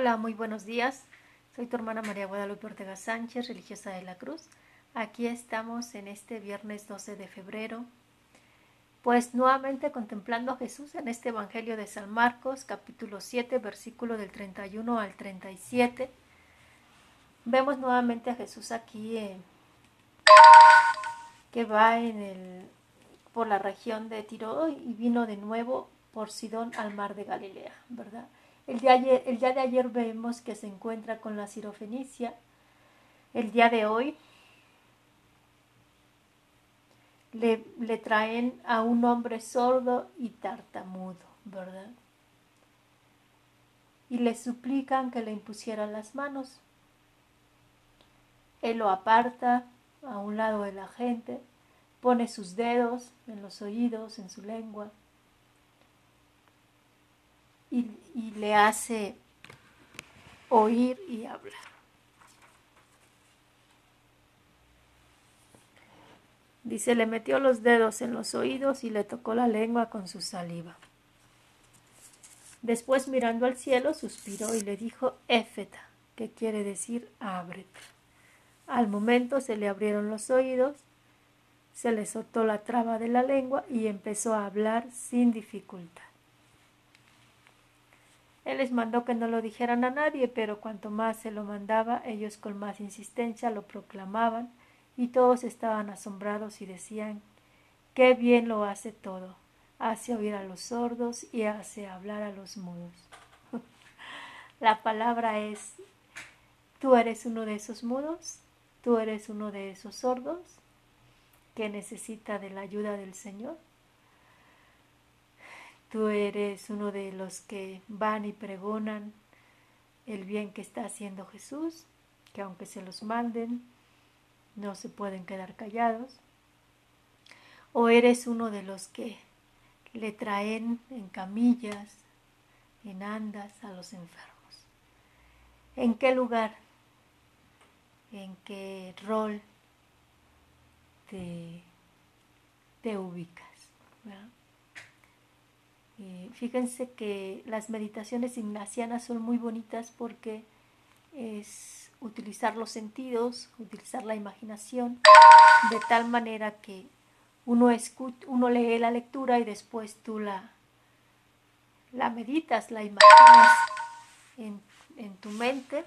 Hola, muy buenos días. Soy tu hermana María Guadalupe Ortega Sánchez, religiosa de la Cruz. Aquí estamos en este viernes 12 de febrero, pues nuevamente contemplando a Jesús en este Evangelio de San Marcos, capítulo 7, versículo del 31 al 37. Vemos nuevamente a Jesús aquí que va en el, por la región de Tiro y vino de nuevo por Sidón al mar de Galilea, ¿verdad? El día, de ayer vemos que se encuentra con la sirofenicia. El día de hoy le, le, traen a un hombre sordo y tartamudo, ¿verdad? Y le suplican que le impusieran las manos. Él lo aparta a un lado de la gente, pone sus dedos en los oídos, en su lengua, y, le hace oír y hablar. Dice, le metió los dedos en los oídos y le tocó la lengua con su saliva. Después mirando al cielo, suspiró y le dijo, Éfeta, que quiere decir ábrete. Al momento se le abrieron los oídos, se le soltó la traba de la lengua y empezó a hablar sin dificultad. Él les mandó que no lo dijeran a nadie, pero cuanto más se lo mandaba, ellos con más insistencia lo proclamaban, y todos estaban asombrados y decían Qué bien lo hace todo. Hace oír a los sordos y hace hablar a los mudos. La palabra es ¿Tú eres uno de esos mudos? ¿Tú eres uno de esos sordos que necesita de la ayuda del Señor? Tú eres uno de los que van y pregonan el bien que está haciendo Jesús, que aunque se los manden, no se pueden quedar callados. O eres uno de los que le traen en camillas, en andas a los enfermos. ¿En qué lugar, en qué rol te, te ubicas? Eh, fíjense que las meditaciones ignacianas son muy bonitas porque es utilizar los sentidos, utilizar la imaginación, de tal manera que uno, uno lee la lectura y después tú la, la meditas, la imaginas en, en tu mente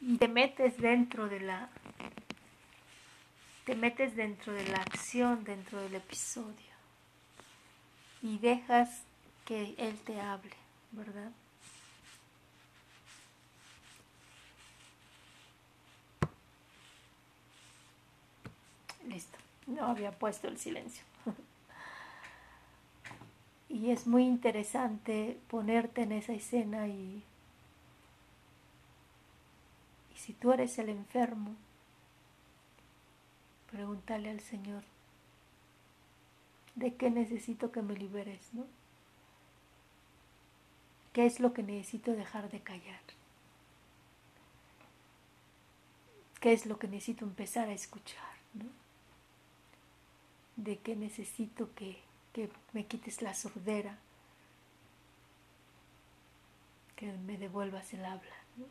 y te metes dentro de la te metes dentro de la acción, dentro del episodio y dejas que Él te hable, ¿verdad? Listo, no había puesto el silencio. y es muy interesante ponerte en esa escena y, y si tú eres el enfermo, pregúntale al Señor, de qué necesito que me liberes, ¿no? ¿Qué es lo que necesito dejar de callar? ¿Qué es lo que necesito empezar a escuchar? ¿no? ¿De qué necesito que, que me quites la sordera? Que me devuelvas el habla. ¿no?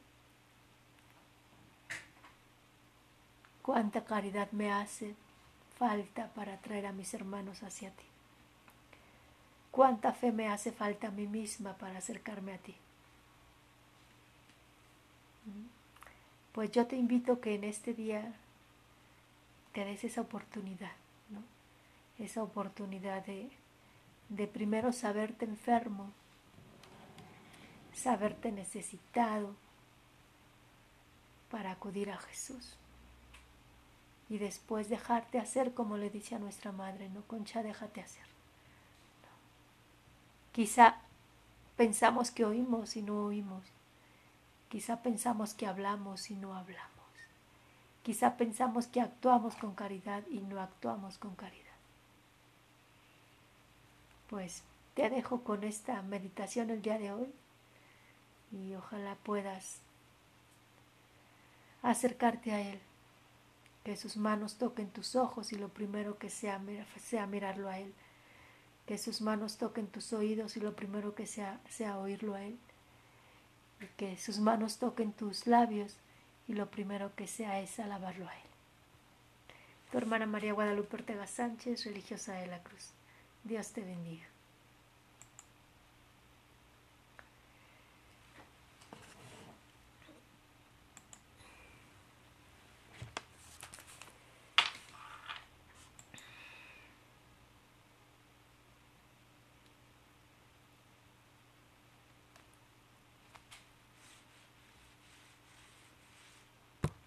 ¿Cuánta caridad me hace falta para traer a mis hermanos hacia ti? ¿Cuánta fe me hace falta a mí misma para acercarme a ti? Pues yo te invito que en este día te des esa oportunidad, esa oportunidad de, de primero saberte enfermo, saberte necesitado para acudir a Jesús y después dejarte hacer como le dice a nuestra madre, no, Concha, déjate hacer. Quizá pensamos que oímos y no oímos. Quizá pensamos que hablamos y no hablamos. Quizá pensamos que actuamos con caridad y no actuamos con caridad. Pues te dejo con esta meditación el día de hoy y ojalá puedas acercarte a Él que sus manos toquen tus ojos y lo primero que sea, sea mirarlo a Él, que sus manos toquen tus oídos y lo primero que sea sea oírlo a Él, que sus manos toquen tus labios y lo primero que sea es alabarlo a Él. Tu hermana María Guadalupe Ortega Sánchez, religiosa de la Cruz. Dios te bendiga.